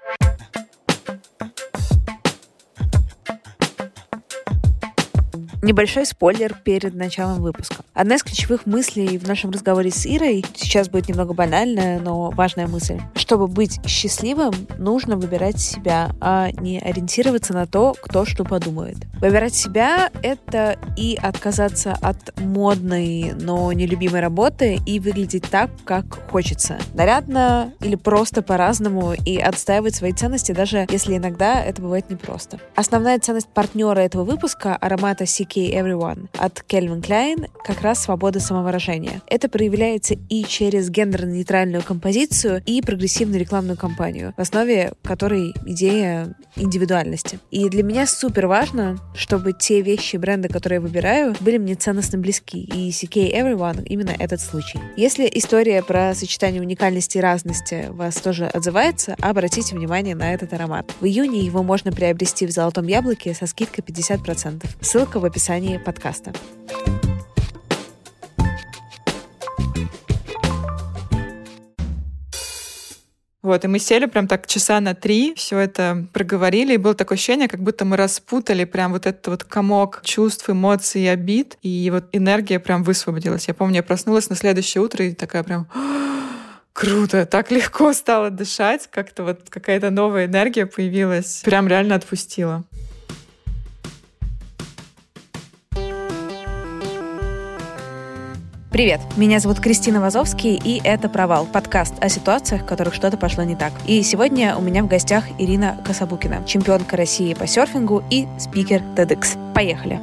Bye. Небольшой спойлер перед началом выпуска. Одна из ключевых мыслей в нашем разговоре с Ирой, сейчас будет немного банальная, но важная мысль. Чтобы быть счастливым, нужно выбирать себя, а не ориентироваться на то, кто что подумает. Выбирать себя — это и отказаться от модной, но нелюбимой работы и выглядеть так, как хочется. Нарядно или просто по-разному и отстаивать свои ценности, даже если иногда это бывает непросто. Основная ценность партнера этого выпуска — аромата CK Everyone от Calvin Klein как раз свобода самовыражения. Это проявляется и через гендерно-нейтральную композицию и прогрессивную рекламную кампанию, в основе которой идея индивидуальности. И для меня супер важно, чтобы те вещи бренда, которые я выбираю, были мне ценностно близки. И CK Everyone именно этот случай. Если история про сочетание уникальности и разности вас тоже отзывается, обратите внимание на этот аромат. В июне его можно приобрести в Золотом Яблоке со скидкой 50%. Ссылка в описании подкаста. Вот, и мы сели прям так часа на три, все это проговорили, и было такое ощущение, как будто мы распутали прям вот этот вот комок чувств, эмоций обид, и вот энергия прям высвободилась. Я помню, я проснулась на следующее утро и такая прям круто, так легко стало дышать, как-то вот какая-то новая энергия появилась, прям реально отпустила. Привет, меня зовут Кристина Вазовский, и это «Провал» — подкаст о ситуациях, в которых что-то пошло не так. И сегодня у меня в гостях Ирина Кособукина, чемпионка России по серфингу и спикер TEDx. Поехали!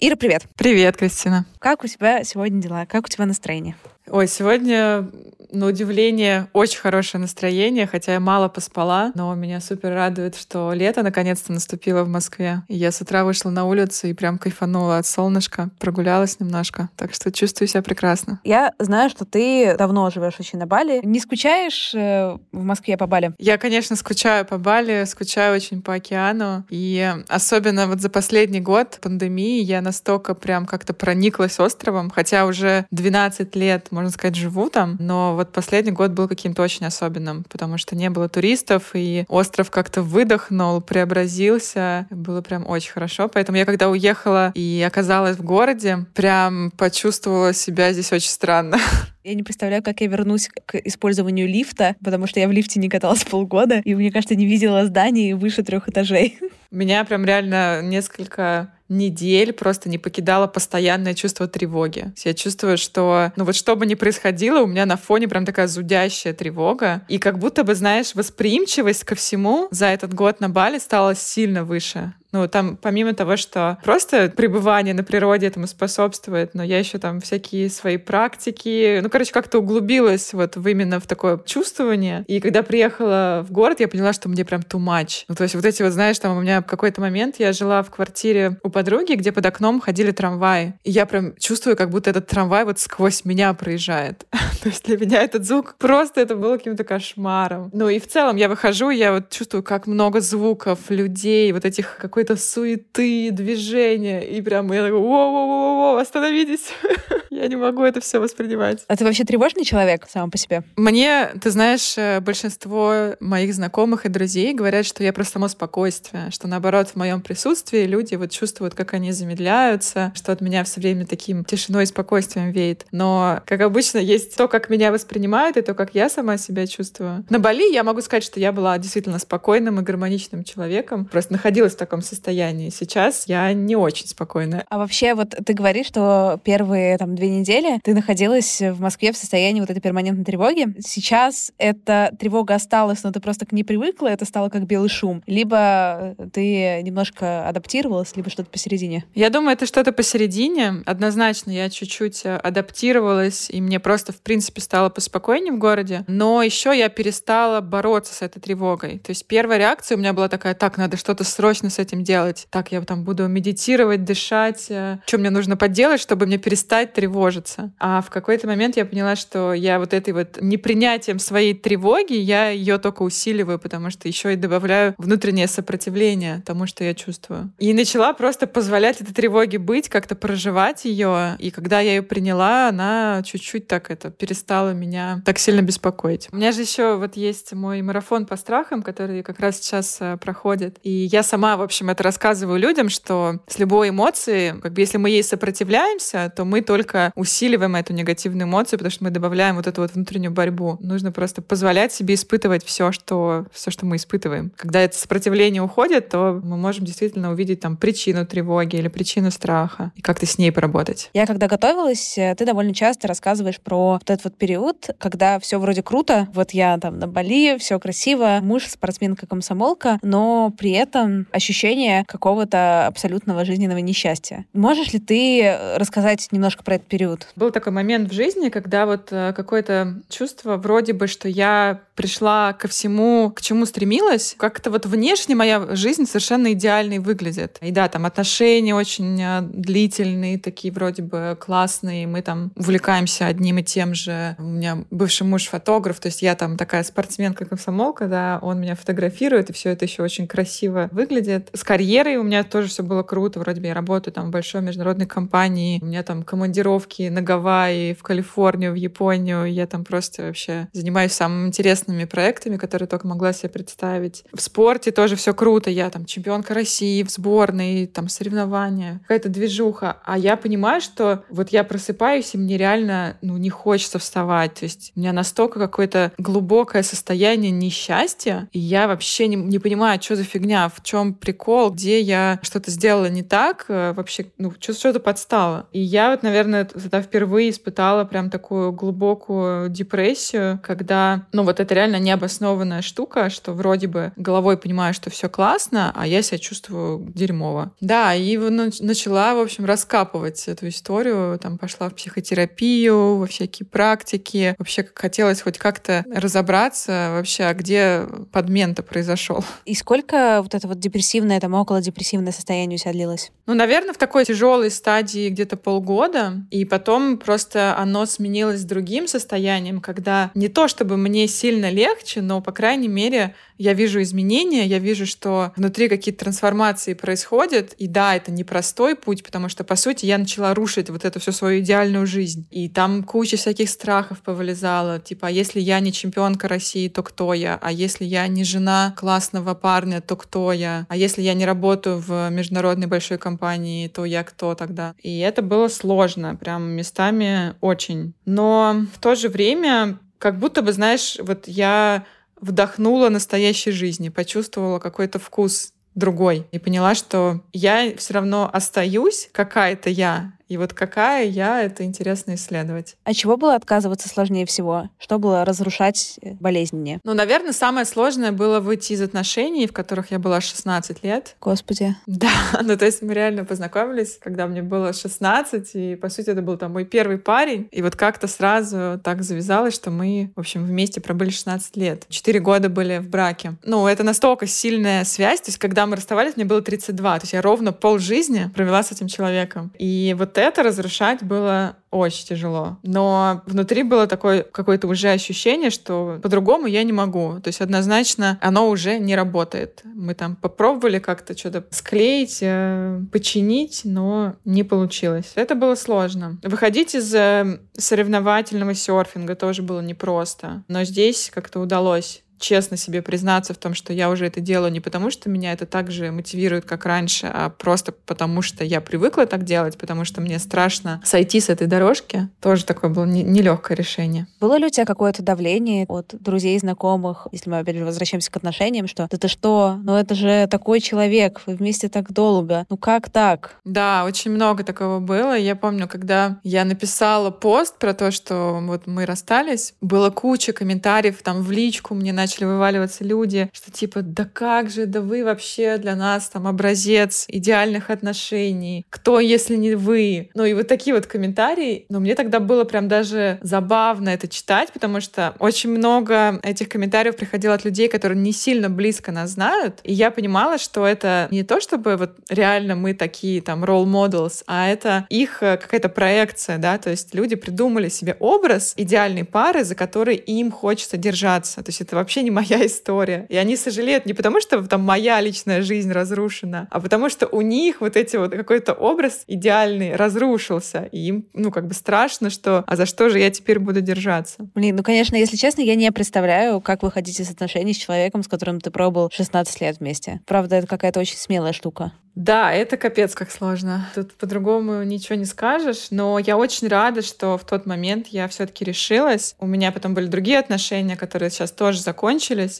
Ира, привет! Привет, Кристина! Как у тебя сегодня дела? Как у тебя настроение? Ой, сегодня на удивление, очень хорошее настроение, хотя я мало поспала, но меня супер радует, что лето наконец-то наступило в Москве. И я с утра вышла на улицу и прям кайфанула от солнышка, прогулялась немножко, так что чувствую себя прекрасно. Я знаю, что ты давно живешь очень на Бали. Не скучаешь э, в Москве по Бали? Я, конечно, скучаю по Бали, скучаю очень по океану. И особенно вот за последний год пандемии я настолько прям как-то прониклась островом, хотя уже 12 лет, можно сказать, живу там, но вот последний год был каким-то очень особенным, потому что не было туристов, и остров как-то выдохнул, преобразился. Было прям очень хорошо. Поэтому я когда уехала и оказалась в городе, прям почувствовала себя здесь очень странно. Я не представляю, как я вернусь к использованию лифта, потому что я в лифте не каталась полгода, и, мне кажется, не видела зданий выше трех этажей. Меня прям реально несколько недель просто не покидало постоянное чувство тревоги. Я чувствую, что, ну вот что бы ни происходило, у меня на фоне прям такая зудящая тревога. И как будто бы, знаешь, восприимчивость ко всему за этот год на Бали стала сильно выше. Ну, там, помимо того, что просто пребывание на природе этому способствует, но я еще там всякие свои практики, ну, короче, как-то углубилась вот в именно в такое чувствование. И когда приехала в город, я поняла, что мне прям too much. Ну, то есть вот эти вот, знаешь, там у меня в какой-то момент я жила в квартире у подруги, где под окном ходили трамваи. И я прям чувствую, как будто этот трамвай вот сквозь меня проезжает. то есть для меня этот звук просто это было каким-то кошмаром. Ну и в целом я выхожу, я вот чувствую, как много звуков, людей, вот этих какой какой-то суеты, движения. И прям я такой, воу-воу-воу, остановитесь. Я не могу это все воспринимать. А ты вообще тревожный человек сам по себе? Мне, ты знаешь, э, большинство моих знакомых и друзей говорят, что я просто само спокойствие, что наоборот в моем присутствии люди вот чувствуют, как они замедляются, что от меня все время таким тишиной и спокойствием веет. Но, как обычно, есть то, как меня воспринимают, и то, как я сама себя чувствую. На Бали я могу сказать, что я была действительно спокойным и гармоничным человеком, просто находилась в таком состоянии. Сейчас я не очень спокойная. А вообще, вот ты говоришь, что первые там две недели ты находилась в Москве в состоянии вот этой перманентной тревоги. Сейчас эта тревога осталась, но ты просто к ней привыкла, это стало как белый шум. Либо ты немножко адаптировалась, либо что-то посередине. Я думаю, это что-то посередине. Однозначно я чуть-чуть адаптировалась, и мне просто, в принципе, стало поспокойнее в городе. Но еще я перестала бороться с этой тревогой. То есть первая реакция у меня была такая, так, надо что-то срочно с этим делать. Так, я там буду медитировать, дышать. Э, что мне нужно поделать, чтобы мне перестать тревожиться? А в какой-то момент я поняла, что я вот этой вот непринятием своей тревоги, я ее только усиливаю, потому что еще и добавляю внутреннее сопротивление тому, что я чувствую. И начала просто позволять этой тревоге быть, как-то проживать ее. И когда я ее приняла, она чуть-чуть так это перестала меня так сильно беспокоить. У меня же еще вот есть мой марафон по страхам, который как раз сейчас э, проходит. И я сама, в общем, это рассказываю людям, что с любой эмоцией, как бы если мы ей сопротивляемся, то мы только усиливаем эту негативную эмоцию, потому что мы добавляем вот эту вот внутреннюю борьбу. Нужно просто позволять себе испытывать все, что, все, что мы испытываем. Когда это сопротивление уходит, то мы можем действительно увидеть там причину тревоги или причину страха и как-то с ней поработать. Я когда готовилась, э, ты довольно часто рассказываешь про вот этот вот период, когда все вроде круто, вот я там на Бали, все красиво, муж спортсменка-комсомолка, но при этом ощущение какого-то абсолютного жизненного несчастья. Можешь ли ты рассказать немножко про этот период? Был такой момент в жизни, когда вот э, какое-то чувство вроде бы, что я пришла ко всему, к чему стремилась, как-то вот внешне моя жизнь совершенно идеальной выглядит. И да, там отношения очень э, длительные, такие вроде бы классные, мы там увлекаемся одним и тем же. У меня бывший муж фотограф, то есть я там такая спортсменка-комсомолка, да, он меня фотографирует, и все это еще очень красиво выглядит. С карьерой у меня тоже все было круто, вроде бы я работаю там в большой международной компании, у меня там командировки на Гавайи, в Калифорнию, в Японию, я там просто вообще занимаюсь самыми интересными проектами, которые только могла себе представить. В спорте тоже все круто, я там чемпионка России в сборной, там соревнования, какая-то движуха, а я понимаю, что вот я просыпаюсь, и мне реально ну, не хочется вставать, то есть у меня настолько какое-то глубокое состояние несчастья, и я вообще не, не понимаю, что за фигня, в чем прикол, где я что-то сделала не так, э, вообще, ну, что-то подстало. И я вот, наверное, тогда впервые испытала прям такую глубокую депрессию, когда, ну, вот это реально необоснованная штука, что вроде бы головой понимаю, что все классно, а я себя чувствую дерьмово. Да, и начала, в общем, раскапывать эту историю, там пошла в психотерапию, во всякие практики, вообще хотелось хоть как-то разобраться вообще, а где подмен-то произошел. И сколько вот это вот депрессивное, там около депрессивное состояние у тебя длилось? Ну, наверное, в такой тяжелой стадии где-то полгода, и потом просто оно сменилось другим состоянием, когда не то чтобы мне сильно легче, но, по крайней мере, я вижу изменения, я вижу, что внутри какие-то трансформации происходят. И да, это непростой путь, потому что, по сути, я начала рушить вот эту всю свою идеальную жизнь. И там куча всяких страхов повылезала. Типа, а если я не чемпионка России, то кто я? А если я не жена классного парня, то кто я? А если я не работаю в международной большой компании, то я кто тогда? И это было сложно, прям местами очень. Но в то же время как будто бы, знаешь, вот я вдохнула настоящей жизни, почувствовала какой-то вкус другой и поняла, что я все равно остаюсь какая-то я, и вот какая я, это интересно исследовать. А чего было отказываться сложнее всего? Что было разрушать э, болезненнее? Ну, наверное, самое сложное было выйти из отношений, в которых я была 16 лет. Господи. Да, ну то есть мы реально познакомились, когда мне было 16, и по сути это был там мой первый парень. И вот как-то сразу так завязалось, что мы, в общем, вместе пробыли 16 лет. Четыре года были в браке. Ну, это настолько сильная связь. То есть когда мы расставались, мне было 32. То есть я ровно пол жизни провела с этим человеком. И вот это разрушать было очень тяжело. Но внутри было такое какое-то уже ощущение, что по-другому я не могу. То есть однозначно оно уже не работает. Мы там попробовали как-то что-то склеить, э, починить, но не получилось. Это было сложно. Выходить из э, соревновательного серфинга тоже было непросто. Но здесь как-то удалось честно себе признаться в том, что я уже это делаю не потому, что меня это так же мотивирует, как раньше, а просто потому, что я привыкла так делать, потому что мне страшно сойти с этой дорожки. Тоже такое было нелегкое решение. Было ли у тебя какое-то давление от друзей, знакомых, если мы опять же возвращаемся к отношениям, что да ты что, ну это же такой человек, вы вместе так долго, ну как так? Да, очень много такого было. Я помню, когда я написала пост про то, что вот мы расстались, было куча комментариев там в личку мне на начали вываливаться люди, что типа, да как же, да вы вообще для нас там образец идеальных отношений. Кто, если не вы? Ну и вот такие вот комментарии. Но мне тогда было прям даже забавно это читать, потому что очень много этих комментариев приходило от людей, которые не сильно близко нас знают. И я понимала, что это не то, чтобы вот реально мы такие там role models, а это их э, какая-то проекция, да, то есть люди придумали себе образ идеальной пары, за которой им хочется держаться. То есть это вообще вообще не моя история. И они сожалеют не потому, что там моя личная жизнь разрушена, а потому что у них вот эти вот какой-то образ идеальный разрушился. И им, ну, как бы страшно, что а за что же я теперь буду держаться? Блин, ну, конечно, если честно, я не представляю, как выходить из отношений с человеком, с которым ты пробовал 16 лет вместе. Правда, это какая-то очень смелая штука. Да, это капец как сложно. Тут по-другому ничего не скажешь, но я очень рада, что в тот момент я все-таки решилась. У меня потом были другие отношения, которые сейчас тоже закончились,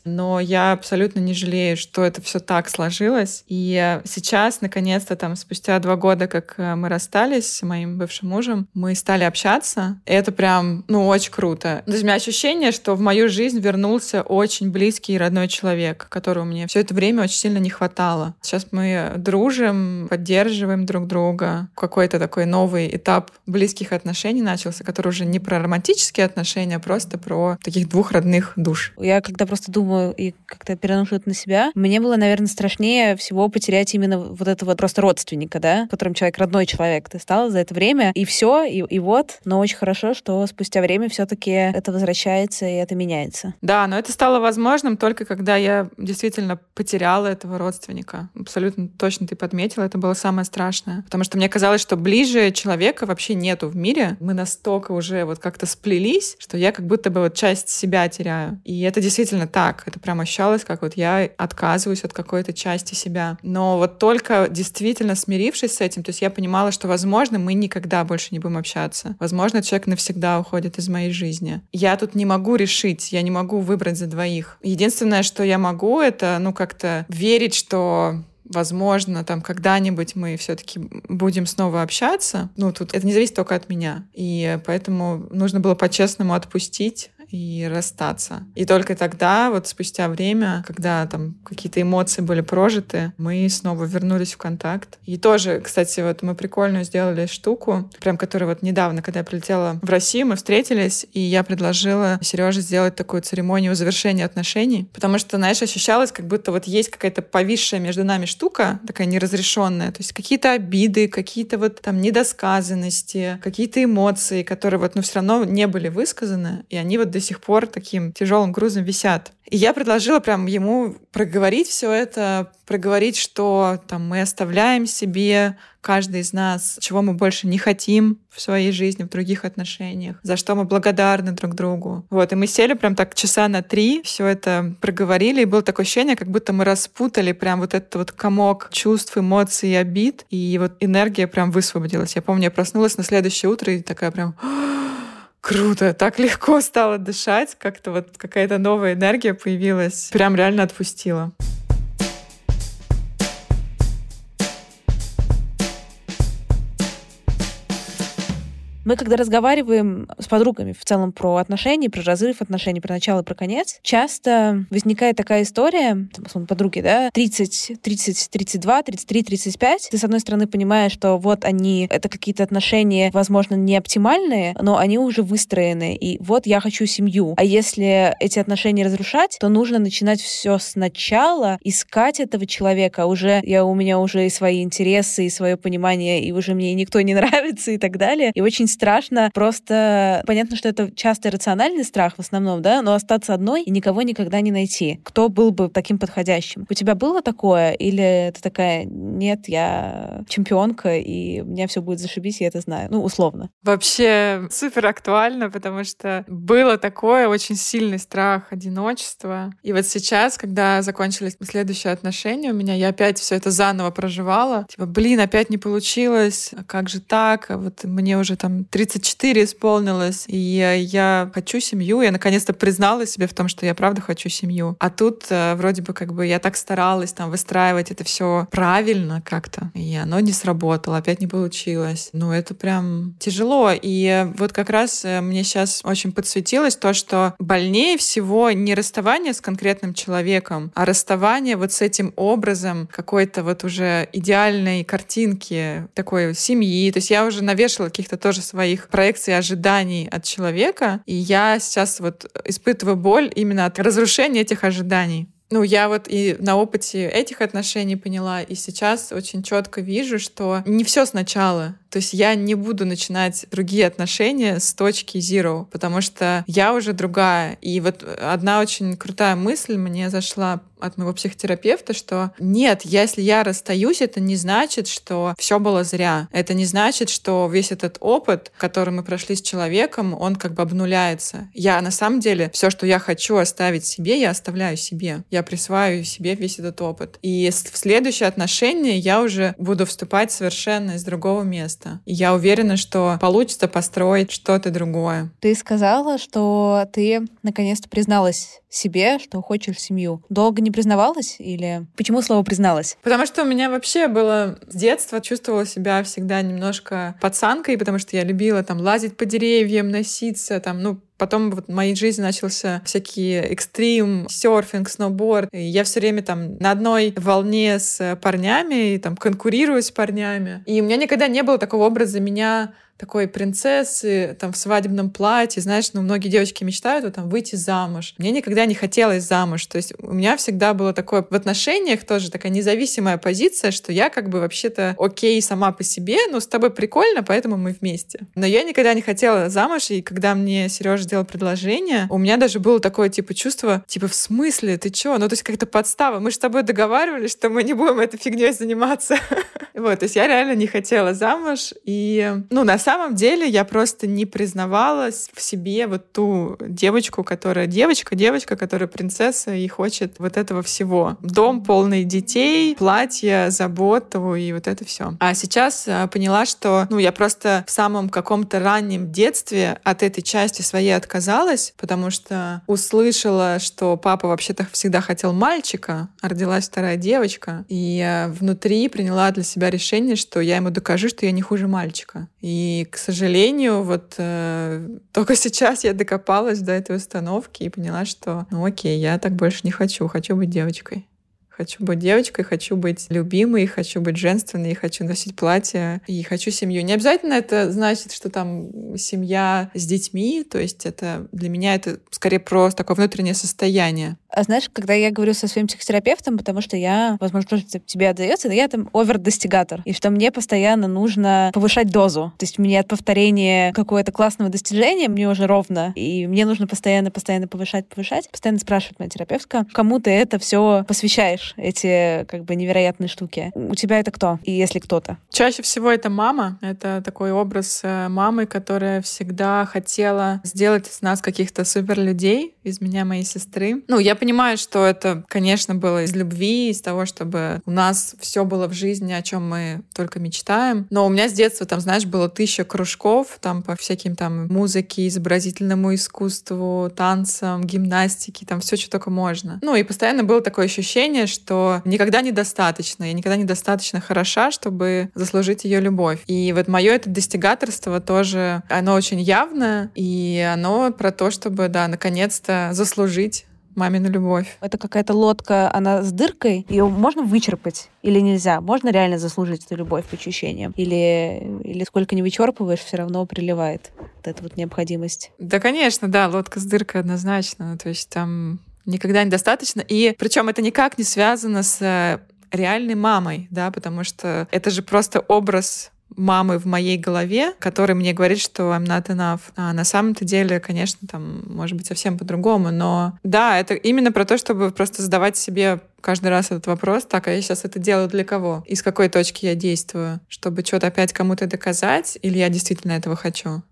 но я абсолютно не жалею, что это все так сложилось. И сейчас, наконец-то, там, спустя два года, как э, мы расстались с моим бывшим мужем, мы стали общаться. Это прям, ну, очень круто. То есть у меня ощущение, что в мою жизнь вернулся очень близкий и родной человек, которого мне все это время очень сильно не хватало. Сейчас мы дружим, поддерживаем друг друга. Какой-то такой новый этап близких отношений начался, который уже не про романтические отношения, а просто про таких двух родных душ. Я когда просто думаю и как-то переношу это на себя, мне было, наверное, страшнее всего потерять именно вот этого просто родственника, да, которым человек, родной человек ты стал за это время, и все, и, и вот. Но очень хорошо, что спустя время все-таки это возвращается и это меняется. Да, но это стало возможным только когда я действительно потеряла этого родственника. Абсолютно точно ты подметила, это было самое страшное. Потому что мне казалось, что ближе человека вообще нету в мире. Мы настолько уже вот как-то сплелись, что я как будто бы вот часть себя теряю. И это действительно так. Это прям ощущалось, как вот я отказываюсь от какой-то части себя. Но вот только действительно смирившись с этим, то есть я понимала, что, возможно, мы никогда больше не будем общаться. Возможно, человек навсегда уходит из моей жизни. Я тут не могу решить, я не могу выбрать за двоих. Единственное, что я могу, это, ну, как-то верить, что возможно, там когда-нибудь мы все-таки будем снова общаться. Ну, тут это не зависит только от меня. И поэтому нужно было по-честному отпустить и расстаться. И только тогда, вот спустя время, когда там какие-то эмоции были прожиты, мы снова вернулись в контакт. И тоже, кстати, вот мы прикольную сделали штуку, прям которая вот недавно, когда я прилетела в Россию, мы встретились, и я предложила Сереже сделать такую церемонию завершения отношений, потому что, знаешь, ощущалось, как будто вот есть какая-то повисшая между нами штука, такая неразрешенная, то есть какие-то обиды, какие-то вот там недосказанности, какие-то эмоции, которые вот, ну, все равно не были высказаны, и они вот до сих пор таким тяжелым грузом висят. И я предложила прям ему проговорить все это, проговорить, что там мы оставляем себе, каждый из нас, чего мы больше не хотим в своей жизни, в других отношениях, за что мы благодарны друг другу. Вот, и мы сели прям так часа на три, все это проговорили, и было такое ощущение, как будто мы распутали прям вот этот вот комок чувств, эмоций обид, и вот энергия прям высвободилась. Я помню, я проснулась на следующее утро и такая прям круто, так легко стало дышать, как-то вот какая-то новая энергия появилась, прям реально отпустила. Мы когда разговариваем с подругами в целом про отношения, про разрыв отношений, про начало, про конец, часто возникает такая история, там, условно, подруги, да, 30, 30, 32, 33, 35. Ты, с одной стороны, понимаешь, что вот они, это какие-то отношения, возможно, не оптимальные, но они уже выстроены, и вот я хочу семью. А если эти отношения разрушать, то нужно начинать все сначала, искать этого человека. Уже я у меня уже и свои интересы, и свое понимание, и уже мне никто не нравится и так далее. И очень страшно просто... Понятно, что это часто рациональный страх в основном, да, но остаться одной и никого никогда не найти. Кто был бы таким подходящим? У тебя было такое? Или ты такая, нет, я чемпионка, и у меня все будет зашибись, я это знаю? Ну, условно. Вообще супер актуально, потому что было такое очень сильный страх одиночества. И вот сейчас, когда закончились следующие отношения у меня, я опять все это заново проживала. Типа, блин, опять не получилось, а как же так? А вот мне уже там 34 исполнилось, и я, хочу семью. Я наконец-то признала себе в том, что я правда хочу семью. А тут э, вроде бы как бы я так старалась там выстраивать это все правильно как-то, и оно не сработало, опять не получилось. Ну, это прям тяжело. И вот как раз э, мне сейчас очень подсветилось то, что больнее всего не расставание с конкретным человеком, а расставание вот с этим образом какой-то вот уже идеальной картинки такой семьи. То есть я уже навешала каких-то тоже своих проекций, ожиданий от человека, и я сейчас вот испытываю боль именно от разрушения этих ожиданий. Ну, я вот и на опыте этих отношений поняла, и сейчас очень четко вижу, что не все сначала. То есть я не буду начинать другие отношения с точки zero, потому что я уже другая. И вот одна очень крутая мысль мне зашла от моего психотерапевта, что нет, если я расстаюсь, это не значит, что все было зря. Это не значит, что весь этот опыт, который мы прошли с человеком, он как бы обнуляется. Я на самом деле все, что я хочу оставить себе, я оставляю себе. Я присваиваю себе весь этот опыт. И в следующее отношение я уже буду вступать совершенно из другого места. И я уверена, что получится построить что-то другое. Ты сказала, что ты наконец-то призналась себе, что хочешь семью. Долго не признавалась или почему слово призналась? Потому что у меня вообще было с детства чувствовала себя всегда немножко пацанкой, потому что я любила там лазить по деревьям, носиться, там, ну, Потом вот в моей жизни начался всякие экстрим, серфинг, сноуборд. И я все время там на одной волне с парнями, и там конкурирую с парнями. И у меня никогда не было такого образа меня такой принцессы, там, в свадебном платье, знаешь, ну, многие девочки мечтают вот, там, выйти замуж. Мне никогда не хотелось замуж, то есть у меня всегда было такое в отношениях тоже такая независимая позиция, что я как бы вообще-то окей сама по себе, но с тобой прикольно, поэтому мы вместе. Но я никогда не хотела замуж, и когда мне Сережа сделал предложение, у меня даже было такое, типа, чувство, типа, в смысле, ты чё? Ну, то есть как-то подстава. Мы же с тобой договаривались, что мы не будем этой фигней заниматься. Вот, то есть я реально не хотела замуж, и, ну, на самом деле я просто не признавалась в себе вот ту девочку, которая девочка, девочка, которая принцесса и хочет вот этого всего. Дом полный детей, платье, заботу и вот это все. А сейчас а, поняла, что ну, я просто в самом каком-то раннем детстве от этой части своей отказалась, потому что услышала, что папа вообще-то всегда хотел мальчика, а родилась вторая девочка. И внутри приняла для себя решение, что я ему докажу, что я не хуже мальчика. И и, к сожалению, вот э, только сейчас я докопалась до этой установки и поняла, что, ну окей, я так больше не хочу, хочу быть девочкой. Хочу быть девочкой, хочу быть любимой, хочу быть женственной, хочу носить платье и хочу семью. Не обязательно это значит, что там семья с детьми, то есть это для меня это скорее просто такое внутреннее состояние. А знаешь, когда я говорю со своим психотерапевтом, потому что я, возможно, тоже тебе отдается, но я там овер-достигатор, и что мне постоянно нужно повышать дозу. То есть мне от повторения какого-то классного достижения мне уже ровно, и мне нужно постоянно, постоянно повышать, повышать. Постоянно спрашивает моя терапевтка, кому ты это все посвящаешь, эти как бы невероятные штуки. У тебя это кто? И если кто-то? Чаще всего это мама. Это такой образ э, мамы, которая всегда хотела сделать из нас каких-то супер людей, из меня моей сестры. Ну, я понимаю, что это, конечно, было из любви, из того, чтобы у нас все было в жизни, о чем мы только мечтаем. Но у меня с детства, там, знаешь, было тысяча кружков, там, по всяким там музыке, изобразительному искусству, танцам, гимнастике, там, все, что только можно. Ну, и постоянно было такое ощущение, что никогда недостаточно, я никогда недостаточно хороша, чтобы заслужить ее любовь. И вот мое это достигаторство тоже, оно очень явно, и оно про то, чтобы, да, наконец-то заслужить мамину любовь. Это какая-то лодка, она с дыркой, ее можно вычерпать или нельзя? Можно реально заслужить эту любовь по ощущениям? Или, или сколько не вычерпываешь, все равно приливает вот эта вот необходимость? Да, конечно, да, лодка с дыркой однозначно. То есть там никогда недостаточно. И причем это никак не связано с э, реальной мамой, да, потому что это же просто образ мамы в моей голове, который мне говорит, что I'm not enough. А на самом-то деле, конечно, там может быть совсем по-другому, но да, это именно про то, чтобы просто задавать себе каждый раз этот вопрос, так, а я сейчас это делаю для кого? Из какой точки я действую? Чтобы что-то опять кому-то доказать, или я действительно этого хочу?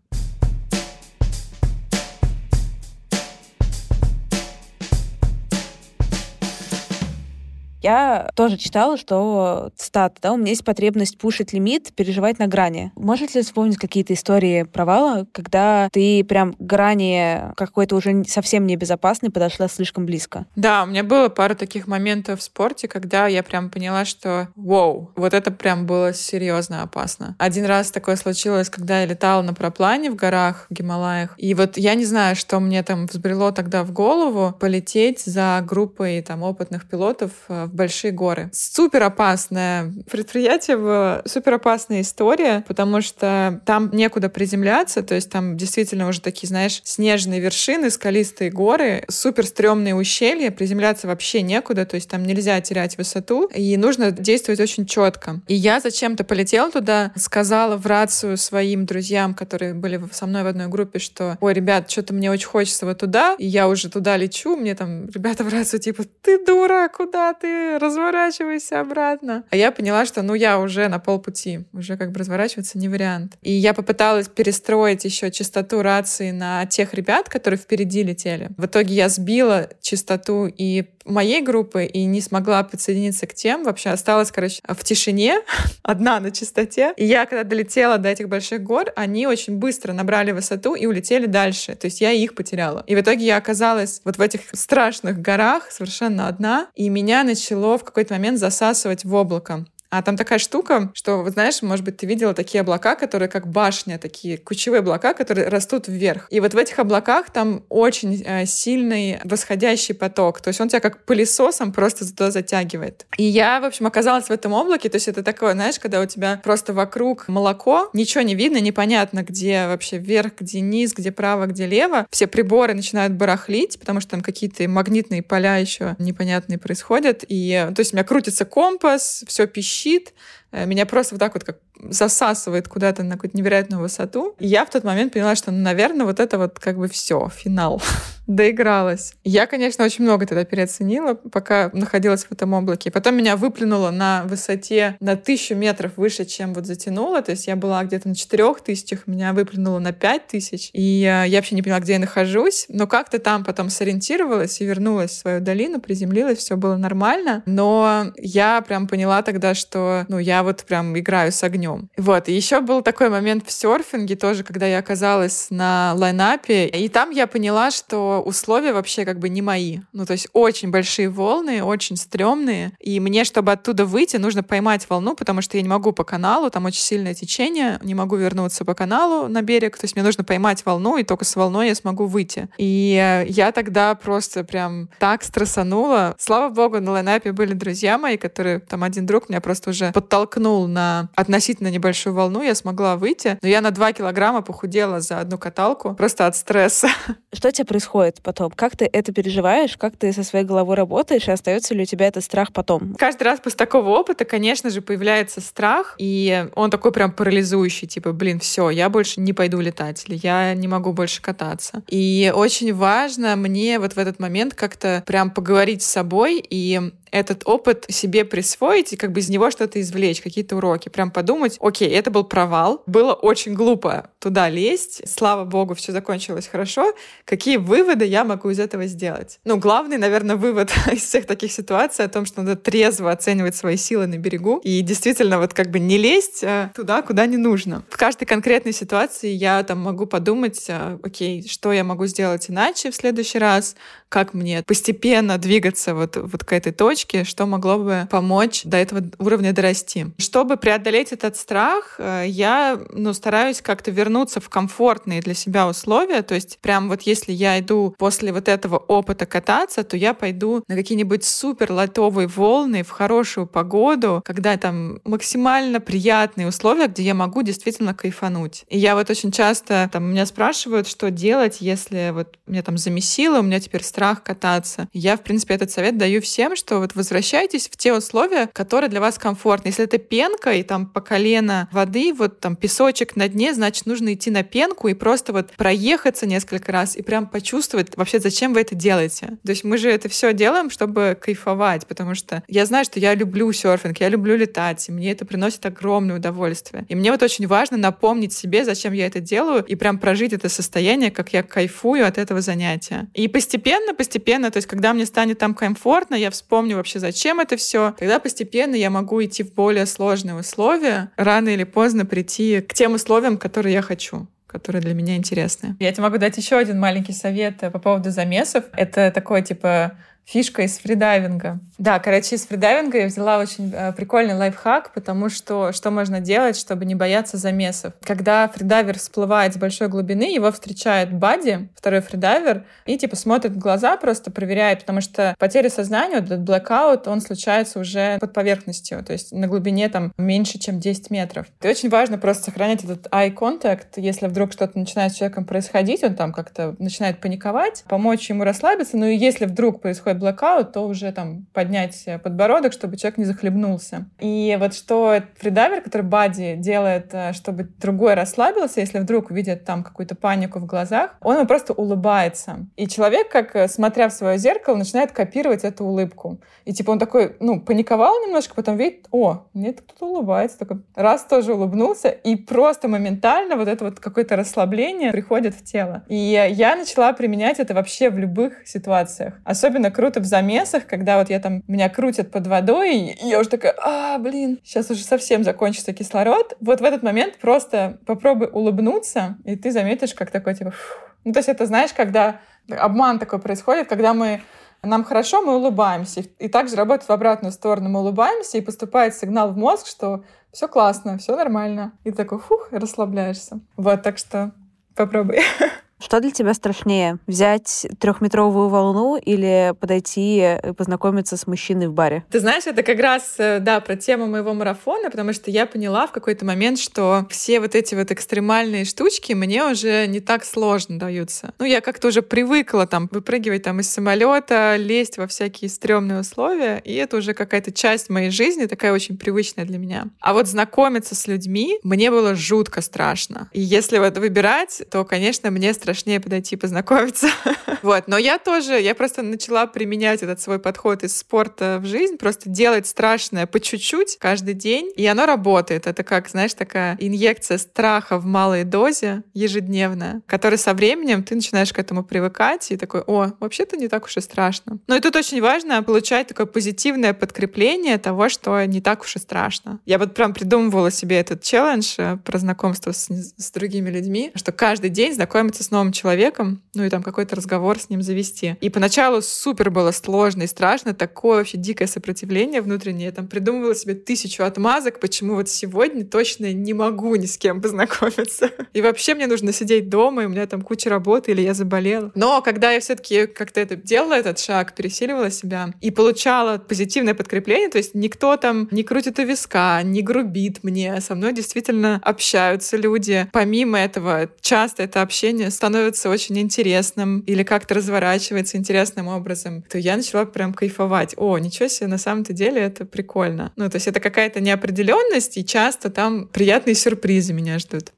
Я тоже читала, что стат, да, у меня есть потребность пушить лимит, переживать на грани. Можете ли вспомнить какие-то истории провала, когда ты прям к грани какой-то уже совсем небезопасной подошла слишком близко? Да, у меня было пару таких моментов в спорте, когда я прям поняла, что вау, вот это прям было серьезно опасно. Один раз такое случилось, когда я летала на проплане в горах, в Гималаях. И вот я не знаю, что мне там взбрело тогда в голову, полететь за группой там опытных пилотов э, в большие горы. Супер опасное предприятие было, супер опасная история, потому что там некуда приземляться, то есть там действительно уже такие, знаешь, снежные вершины, скалистые горы, супер стрёмные ущелья, приземляться вообще некуда, то есть там нельзя терять высоту, и нужно действовать очень четко. И я зачем-то полетела туда, сказала в рацию своим друзьям, которые были со мной в одной группе, что, ой, ребят, что-то мне очень хочется вот туда, и я уже туда лечу, мне там ребята в рацию типа, ты дура, куда ты? Разворачивайся обратно. А я поняла, что ну я уже на полпути, уже как бы разворачиваться не вариант. И я попыталась перестроить еще частоту рации на тех ребят, которые впереди летели. В итоге я сбила частоту и моей группы и не смогла подсоединиться к тем. Вообще осталась, короче, в тишине, одна на частоте. И я, когда долетела до этих больших гор, они очень быстро набрали высоту и улетели дальше. То есть я их потеряла. И в итоге я оказалась вот в этих страшных горах совершенно одна, и меня начало в какой-то момент засасывать в облако. А там такая штука, что, вот знаешь, может быть, ты видела такие облака, которые как башня, такие кучевые облака, которые растут вверх. И вот в этих облаках там очень э, сильный восходящий поток. То есть он тебя как пылесосом просто туда затягивает. И я, в общем, оказалась в этом облаке. То есть это такое, знаешь, когда у тебя просто вокруг молоко, ничего не видно, непонятно, где вообще вверх, где низ, где право, где лево. Все приборы начинают барахлить, потому что там какие-то магнитные поля еще непонятные происходят. И, то есть у меня крутится компас, все пищит, щит, меня просто вот так вот как засасывает куда-то на какую-то невероятную высоту. И я в тот момент поняла, что, ну, наверное, вот это вот как бы все, финал. Доигралась. Я, конечно, очень много тогда переоценила, пока находилась в этом облаке. Потом меня выплюнуло на высоте на тысячу метров выше, чем вот затянуло. То есть я была где-то на четырех тысячах, меня выплюнуло на пять тысяч. И э, я вообще не поняла, где я нахожусь. Но как-то там потом сориентировалась и вернулась в свою долину, приземлилась, все было нормально. Но я прям поняла тогда, что, ну, я вот прям играю с огнем. Вот, и еще был такой момент в серфинге тоже, когда я оказалась на лайнапе, и там я поняла, что условия вообще как бы не мои. Ну, то есть очень большие волны, очень стрёмные, и мне, чтобы оттуда выйти, нужно поймать волну, потому что я не могу по каналу, там очень сильное течение, не могу вернуться по каналу на берег, то есть мне нужно поймать волну, и только с волной я смогу выйти. И я тогда просто прям так стрессанула. Слава богу, на лайнапе были друзья мои, которые, там один друг меня просто уже подтолкнул на относительно небольшую волну, я смогла выйти, но я на 2 килограмма похудела за одну каталку просто от стресса. Что тебе происходит потом? Как ты это переживаешь? Как ты со своей головой работаешь? И остается ли у тебя этот страх потом? Каждый раз после такого опыта, конечно же, появляется страх, и он такой прям парализующий, типа, блин, все, я больше не пойду летать, или я не могу больше кататься. И очень важно мне вот в этот момент как-то прям поговорить с собой и этот опыт себе присвоить и как бы из него что-то извлечь, какие-то уроки. Прям подумать, окей, это был провал, было очень глупо туда лезть, слава богу, все закончилось хорошо. Какие выводы я могу из этого сделать? Ну, главный, наверное, вывод из всех таких ситуаций о том, что надо трезво оценивать свои силы на берегу и действительно вот как бы не лезть а, туда, куда не нужно. В каждой конкретной ситуации я там могу подумать, а, окей, что я могу сделать иначе в следующий раз, как мне постепенно двигаться вот, вот к этой точке, что могло бы помочь до этого уровня дорасти. Чтобы преодолеть этот страх, э, я ну, стараюсь как-то вернуться в комфортные для себя условия. То есть прям вот если я иду после вот этого опыта кататься, то я пойду на какие-нибудь супер лайтовые волны в хорошую погоду, когда там максимально приятные условия, где я могу действительно кайфануть. И я вот очень часто там меня спрашивают, что делать, если вот меня там замесило, у меня теперь страх кататься. Я, в принципе, этот совет даю всем, что вот возвращайтесь в те условия, которые для вас комфортны. Если это пенка и там по колено воды, вот там песочек на дне, значит, нужно идти на пенку и просто вот проехаться несколько раз и прям почувствовать вообще, зачем вы это делаете. То есть мы же это все делаем, чтобы кайфовать, потому что я знаю, что я люблю серфинг, я люблю летать, и мне это приносит огромное удовольствие. И мне вот очень важно напомнить себе, зачем я это делаю, и прям прожить это состояние, как я кайфую от этого занятия. И постепенно постепенно, то есть когда мне станет там комфортно, я вспомню вообще, зачем это все, тогда постепенно я могу идти в более сложные условия, рано или поздно прийти к тем условиям, которые я хочу которые для меня интересны. Я тебе могу дать еще один маленький совет по поводу замесов. Это такой, типа, фишка из фридайвинга. Да, короче, из фридайвинга я взяла очень э, прикольный лайфхак, потому что что можно делать, чтобы не бояться замесов. Когда фридайвер всплывает с большой глубины, его встречает Бади, второй фридайвер, и типа смотрит в глаза, просто проверяет, потому что потеря сознания, вот этот blackout, он случается уже под поверхностью, то есть на глубине там меньше, чем 10 метров. И очень важно просто сохранять этот eye contact, если вдруг что-то начинает с человеком происходить, он там как-то начинает паниковать, помочь ему расслабиться, ну и если вдруг происходит блокаут, то уже там поднять подбородок, чтобы человек не захлебнулся. И вот что фридайвер, который Бади делает, э, чтобы другой расслабился, если вдруг увидит там какую-то панику в глазах, он ему просто улыбается. И человек, как э, смотря в свое зеркало, начинает копировать эту улыбку. И типа он такой, ну, паниковал немножко, потом видит, о, нет, кто-то улыбается. Такой раз тоже улыбнулся, и просто моментально вот это вот какое-то расслабление приходит в тело. И я начала применять это вообще в любых ситуациях. Особенно круто круто в замесах, когда вот я там, меня крутят под водой, и я уже такая, а, блин, сейчас уже совсем закончится кислород. Вот в этот момент просто попробуй улыбнуться, и ты заметишь, как такой, типа, фух. Ну, то есть это, знаешь, когда обман такой происходит, когда мы нам хорошо, мы улыбаемся. И также работает в обратную сторону. Мы улыбаемся, и поступает сигнал в мозг, что все классно, все нормально. И ты такой, фух, расслабляешься. Вот, так что попробуй. Что для тебя страшнее? Взять трехметровую волну или подойти и познакомиться с мужчиной в баре? Ты знаешь, это как раз, э, да, про тему моего марафона, потому что я поняла в какой-то момент, что все вот эти вот экстремальные штучки мне уже не так сложно даются. Ну, я как-то уже привыкла там выпрыгивать там из самолета, лезть во всякие стрёмные условия, и это уже какая-то часть моей жизни, такая очень привычная для меня. А вот знакомиться с людьми мне было жутко страшно. И если вот выбирать, то, конечно, мне страшно страшнее подойти познакомиться. вот, но я тоже, я просто начала применять этот свой подход из спорта в жизнь, просто делать страшное по чуть-чуть каждый день, и оно работает. Это как, знаешь, такая инъекция страха в малой дозе ежедневная, которая со временем ты начинаешь к этому привыкать и такой, о, вообще-то не так уж и страшно. Но и тут очень важно получать такое позитивное подкрепление того, что не так уж и страшно. Я вот прям придумывала себе этот челлендж э, про знакомство с, с другими людьми, что каждый день знакомиться с новым человеком, ну и там какой-то разговор с ним завести. И поначалу супер было сложно и страшно, такое вообще дикое сопротивление внутреннее. Я там придумывала себе тысячу отмазок, почему вот сегодня точно не могу ни с кем познакомиться. И вообще мне нужно сидеть дома, и у меня там куча работы, или я заболела. Но когда я все-таки как-то это делала, этот шаг, пересиливала себя и получала позитивное подкрепление, то есть никто там не крутит у виска, не грубит мне, со мной действительно общаются люди. Помимо этого, часто это общение становится очень интересным или как-то разворачивается интересным образом, то я начала прям кайфовать. О, ничего себе, на самом-то деле это прикольно. Ну, то есть это какая-то неопределенность, и часто там приятные сюрпризы меня ждут.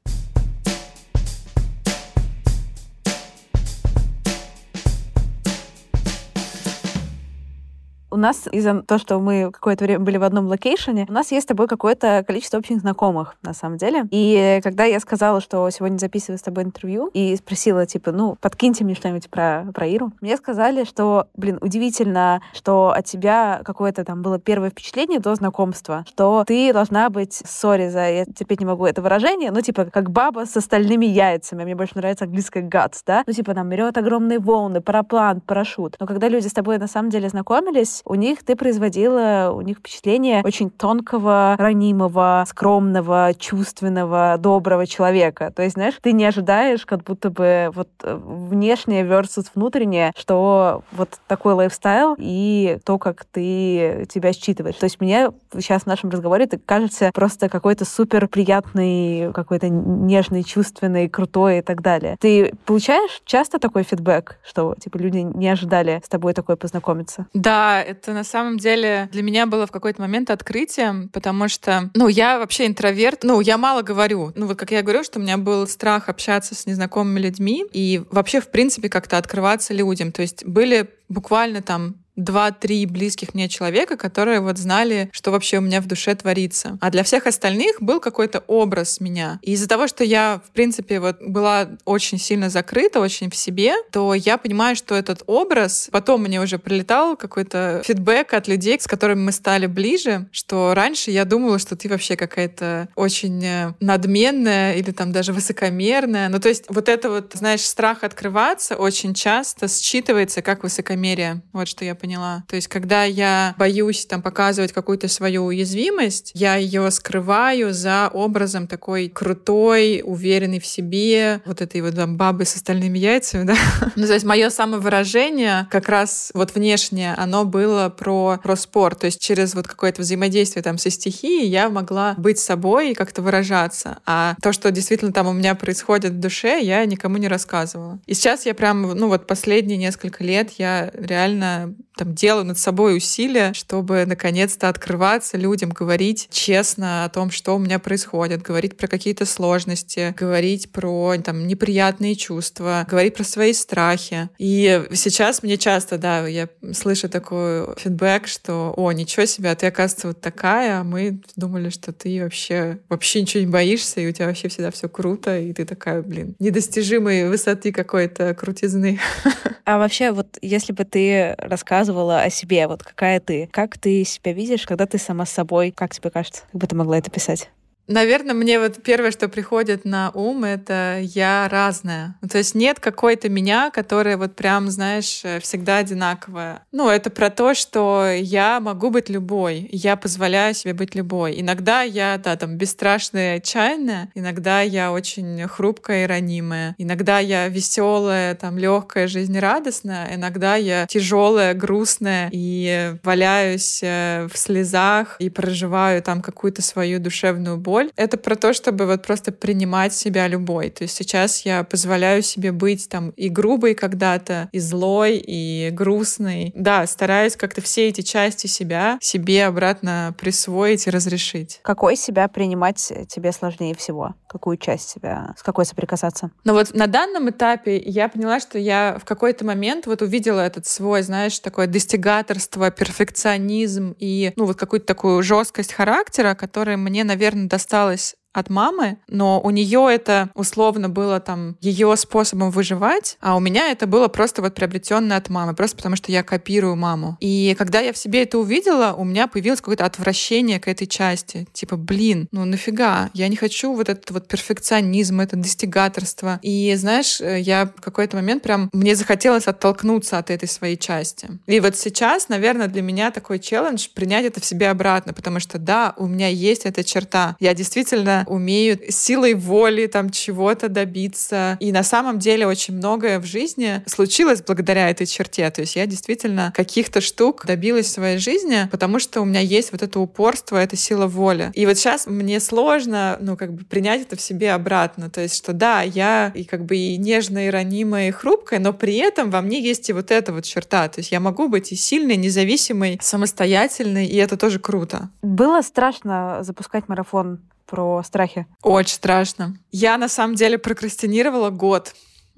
У нас из-за того, что мы какое-то время были в одном location е, у нас есть с тобой какое-то количество общих знакомых, на самом деле. И когда я сказала, что сегодня записываю с тобой интервью, и спросила, типа, ну, подкиньте мне что-нибудь про, про Иру, мне сказали, что, блин, удивительно, что от тебя какое-то там было первое впечатление до знакомства, что ты должна быть, sorry за, я терпеть не могу это выражение, ну, типа, как баба со стальными яйцами. Мне больше нравится английское guts, да? Ну, типа, там, берет огромные волны, параплан, парашют. Но когда люди с тобой на самом деле знакомились, у них ты производила у них впечатление очень тонкого, ранимого, скромного, чувственного, доброго человека. То есть, знаешь, ты не ожидаешь, как будто бы вот э, внешнее versus внутреннее, что вот такой лайфстайл и то, как ты тебя считываешь. То есть мне сейчас в нашем разговоре ты кажется просто какой-то супер приятный, какой-то нежный, чувственный, крутой и так далее. Ты получаешь часто такой фидбэк, что типа люди не ожидали с тобой такой познакомиться? Да, это на самом деле для меня было в какой-то момент открытием, потому что, ну, я вообще интроверт, ну, я мало говорю. Ну, вот как я говорю, что у меня был страх общаться с незнакомыми людьми и вообще, в принципе, как-то открываться людям. То есть были буквально там два-три близких мне человека, которые вот знали, что вообще у меня в душе творится. А для всех остальных был какой-то образ меня. И из-за того, что я, в принципе, вот была очень сильно закрыта, очень в себе, то я понимаю, что этот образ, потом мне уже прилетал какой-то фидбэк от людей, с которыми мы стали ближе, что раньше я думала, что ты вообще какая-то очень э, надменная или там даже высокомерная. Ну, то есть вот это вот, знаешь, страх открываться очень часто считывается как высокомерие. Вот что я понимаю поняла. То есть, когда я боюсь там показывать какую-то свою уязвимость, я ее скрываю за образом такой крутой, уверенной в себе, вот этой вот там бабы с остальными яйцами, да. Ну, то есть, мое самовыражение как раз вот внешнее, оно было про, про спорт. То есть, через вот какое-то взаимодействие там со стихией я могла быть собой и как-то выражаться. А то, что действительно там у меня происходит в душе, я никому не рассказывала. И сейчас я прям, ну вот последние несколько лет я реально там делаю над собой усилия, чтобы наконец-то открываться людям, говорить честно о том, что у меня происходит, говорить про какие-то сложности, говорить про там неприятные чувства, говорить про свои страхи. И сейчас мне часто, да, я слышу такой фидбэк, что, о, ничего себе, а ты, оказывается, вот такая, а мы думали, что ты вообще, вообще ничего не боишься, и у тебя вообще всегда все круто, и ты такая, блин, недостижимой высоты какой-то крутизны. А вообще, вот если бы ты рассказывала рассказывала о себе, вот какая ты. Как ты себя видишь, когда ты сама с собой? Как тебе кажется? Как бы ты могла это писать? Наверное, мне вот первое, что приходит на ум, это я разная. Ну, то есть нет какой-то меня, которая вот прям, знаешь, э, всегда одинаковая. Ну, это про то, что я могу быть любой, я позволяю себе быть любой. Иногда я, да, там, бесстрашная отчаянная, иногда я очень хрупкая и ранимая, иногда я веселая, там, легкая, жизнерадостная, иногда я тяжелая, грустная и валяюсь э, в слезах и проживаю там какую-то свою душевную боль боль. Это про то, чтобы вот просто принимать себя любой. То есть сейчас я позволяю себе быть там и грубой когда-то, и злой, и грустной. Да, стараюсь как-то все эти части себя себе обратно присвоить и разрешить. Какой себя принимать тебе сложнее всего? Какую часть себя, с какой соприкасаться? Ну вот на данном этапе я поняла, что я в какой-то момент вот увидела этот свой, знаешь, такое достигаторство, перфекционизм и, ну вот какую-то такую жесткость характера, которая мне, наверное, достаточно осталось от мамы, но у нее это условно было там ее способом выживать, а у меня это было просто вот приобретенное от мамы, просто потому что я копирую маму. И когда я в себе это увидела, у меня появилось какое-то отвращение к этой части. Типа, блин, ну нафига? Я не хочу вот этот вот перфекционизм, это достигаторство. И знаешь, я в какой-то момент прям, мне захотелось оттолкнуться от этой своей части. И вот сейчас, наверное, для меня такой челлендж принять это в себе обратно, потому что да, у меня есть эта черта. Я действительно умеют силой воли там чего-то добиться. И на самом деле очень многое в жизни случилось благодаря этой черте. То есть я действительно каких-то штук добилась в своей жизни, потому что у меня есть вот это упорство, эта сила воли. И вот сейчас мне сложно, ну, как бы принять это в себе обратно. То есть, что да, я и как бы и нежная, и ранимая, и хрупкая, но при этом во мне есть и вот эта вот черта. То есть я могу быть и сильной, независимой, самостоятельной, и это тоже круто. Было страшно запускать марафон про страхи? Очень страшно. Я на самом деле прокрастинировала год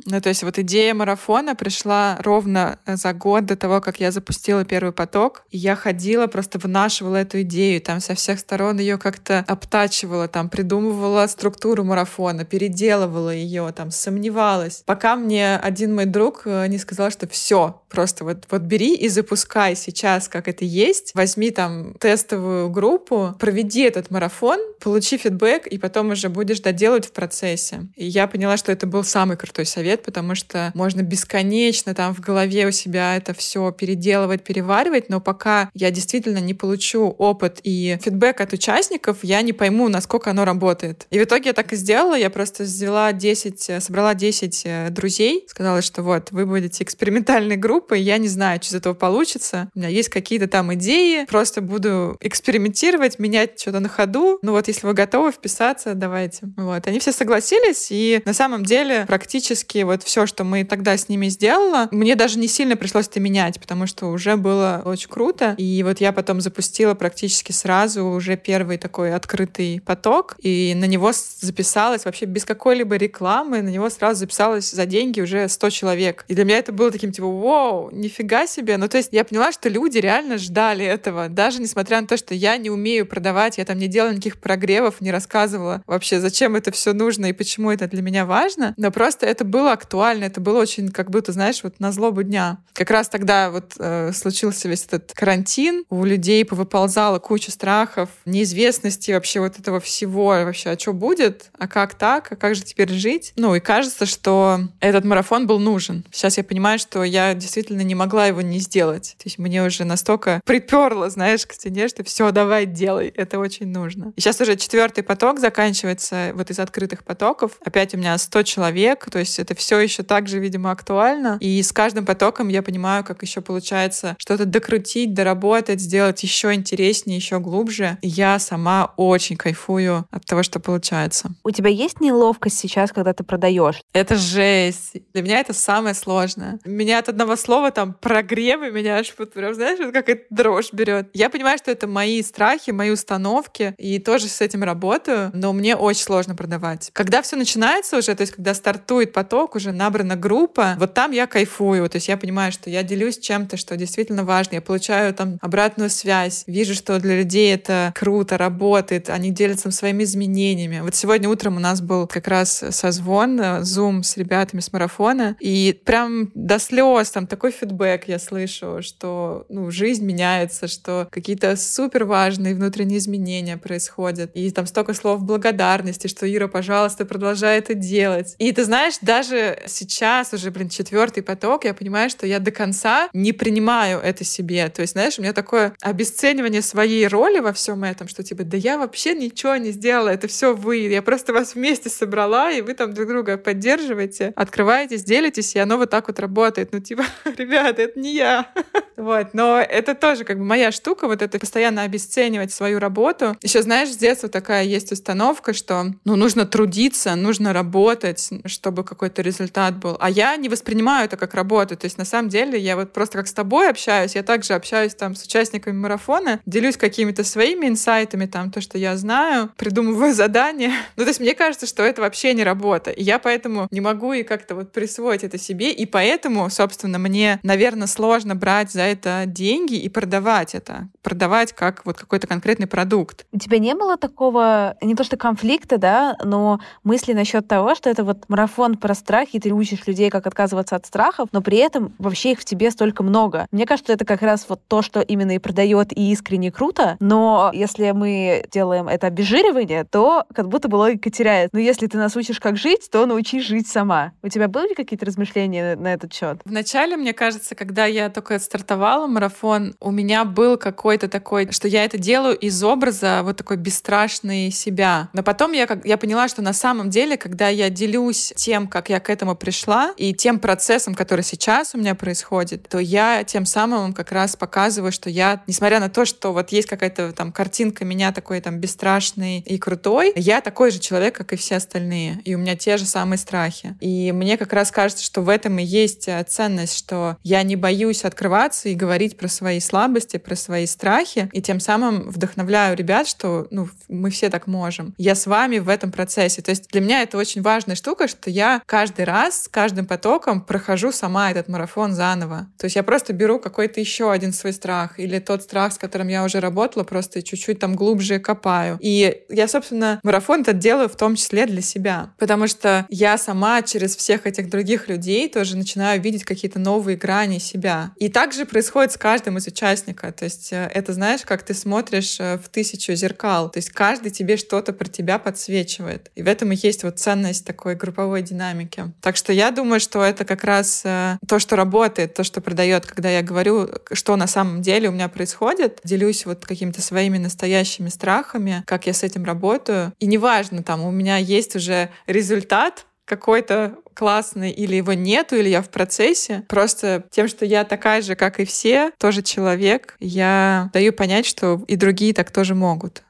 Ну, то есть вот идея марафона пришла ровно за год до того, как я запустила первый поток. И я ходила, просто вынашивала эту идею, там со всех сторон ее как-то обтачивала, там придумывала структуру марафона, переделывала ее, там сомневалась. Пока мне один мой друг э, не сказал, что все, просто вот, вот бери и запускай сейчас, как это есть. Возьми там тестовую группу, проведи этот марафон, получи фидбэк, и потом уже будешь доделать в процессе. И я поняла, что это был самый крутой совет, потому что можно бесконечно там в голове у себя это все переделывать, переваривать, но пока я действительно не получу опыт и фидбэк от участников, я не пойму, насколько оно работает. И в итоге я так и сделала, я просто взяла 10, собрала 10 э, друзей, сказала, что вот, вы будете экспериментальной группой, я не знаю, что из этого получится, у меня есть какие-то там идеи, просто буду экспериментировать, менять что-то на ходу, ну вот если вы готовы вписаться, давайте. Вот, они все согласились, и на самом деле практически вот все, что мы тогда с ними сделала, мне даже не сильно пришлось это менять, потому что уже было очень круто, и вот я потом запустила практически сразу уже первый такой открытый поток, и на него записалось вообще без какой-либо рекламы, на него сразу записалось за деньги уже 100 человек. И для меня это было таким типа, вау, нифига себе. Ну, то есть я поняла, что люди реально ждали этого, даже несмотря на то, что я не умею продавать, я там не делала никаких прогревов, не рассказывала вообще, зачем это все нужно и почему это для меня важно, но просто это было актуально, это было очень как будто, знаешь, вот на злобу дня. Как раз тогда вот э, случился весь этот карантин, у людей повыползала куча страхов, неизвестности вообще вот этого всего, вообще, а что будет, а как так, а как же теперь жить? Ну, и кажется, что этот марафон был нужен. Сейчас я понимаю, что я действительно не могла его не сделать. То есть мне уже настолько приперло, знаешь, к стене, что все, давай, делай, это очень нужно. И сейчас уже четвертый поток заканчивается вот из открытых потоков. Опять у меня 100 человек, то есть это все еще так же, видимо, актуально. И с каждым потоком я понимаю, как еще получается что-то докрутить, доработать, сделать еще интереснее, еще глубже. И я сама очень кайфую от того, что получается. У тебя есть неловкость сейчас, когда ты продаешь? Это жесть. Для меня это самое сложное. Меня от одного слова там прогревы меня аж вот прям, знаешь, вот как это дрожь берет. Я понимаю, что это мои страхи, мои установки, и тоже с этим работаю, но мне очень сложно продавать. Когда все начинается уже, то есть когда стартует поток, уже набрана группа, вот там я кайфую, то есть я понимаю, что я делюсь чем-то, что действительно важно, я получаю там обратную связь, вижу, что для людей это круто, работает, они делятся своими изменениями. Вот сегодня утром у нас был как раз созвон, зум с ребятами с марафона, и прям до слез там такой фидбэк я слышу, что ну, жизнь меняется, что какие-то супер важные внутренние изменения происходят. И там столько слов благодарности, что Ира, пожалуйста, продолжай это делать. И ты знаешь, даже сейчас уже, блин, четвертый поток, я понимаю, что я до конца не принимаю это себе. То есть, знаешь, у меня такое обесценивание своей роли во всем этом, что типа, да я вообще ничего не сделала, это все вы, я просто вас вместе собрала, и вы там друг друга поддерживаете, открываетесь, делитесь, и оно вот так вот работает. Ну, типа, ребята, это не я. Вот, но это тоже как бы моя штука, вот это постоянно обесценивать свою работу. Еще, знаешь, с детства такая есть установка, что, ну, нужно трудиться, нужно работать, чтобы какой-то результат был. А я не воспринимаю это как работу. То есть, на самом деле, я вот просто как с тобой общаюсь, я также общаюсь там с участниками марафона, делюсь какими-то своими инсайтами, там, то, что я знаю, придумываю задания. Ну, то есть, мне кажется, что это вообще не работа. И я поэтому не могу и как-то вот присвоить это себе, и поэтому, собственно, мне, наверное, сложно брать за это деньги и продавать это. Продавать как вот какой-то конкретный продукт. У тебя не было такого, не то что конфликта, да, но мысли насчет того, что это вот марафон про страхи, ты учишь людей, как отказываться от страхов, но при этом вообще их в тебе столько много. Мне кажется, это как раз вот то, что именно и продает и искренне круто, но если мы делаем это обезжиривание, то как будто бы логика теряет. Но если ты нас учишь, как жить, то научись жить сама. У тебя были какие-то размышления на этот счет? Вначале, мне кажется, когда я только стартовала марафон, у меня был какой-то такой, что я это делаю из образа вот такой бесстрашный себя. Но потом я, как, я поняла, что на самом деле, когда я делюсь тем, как я к этому пришла, и тем процессом, который сейчас у меня происходит, то я тем самым как раз показываю, что я, несмотря на то, что вот есть какая-то там картинка меня такой там бесстрашный и крутой, я такой же человек, как и все остальные. И у меня те же самые страхи. И мне как раз кажется, что в этом и есть ценность, что я не боюсь открываться, открываться и говорить про свои слабости, про свои страхи, и тем самым вдохновляю ребят, что ну, мы все так можем. Я с вами в этом процессе. То есть для меня это очень важная штука, что я каждый раз с каждым потоком прохожу сама этот марафон заново. То есть я просто беру какой-то еще один свой страх или тот страх, с которым я уже работала, просто чуть-чуть там глубже копаю. И я, собственно, марафон этот делаю в том числе для себя, потому что я сама через всех этих других людей тоже начинаю видеть какие-то новые грани себя. И также происходит с каждым из участников. То есть э, это, знаешь, как ты смотришь э, в тысячу зеркал. То есть каждый тебе что-то про тебя подсвечивает. И в этом и есть вот ценность такой групповой динамики. Так что я думаю, что это как раз э, то, что работает, то, что продает, когда я говорю, что на самом деле у меня происходит, делюсь вот какими-то своими настоящими страхами, как я с этим работаю. И неважно, там, у меня есть уже результат, какой-то классный, или его нету, или я в процессе. Просто тем, что я такая же, как и все, тоже человек, я даю понять, что и другие так тоже могут.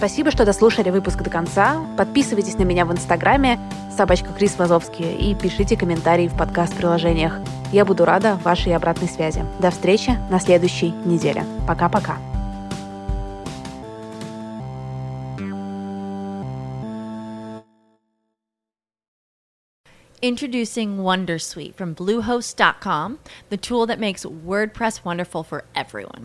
Спасибо, что дослушали выпуск до конца. Подписывайтесь на меня в Инстаграме собачка Крис Вазовский и пишите комментарии в подкаст-приложениях. Я буду рада вашей обратной связи. До встречи на следующей неделе. Пока-пока. Introducing Wondersuite from Bluehost.com, the tool that makes WordPress wonderful for everyone.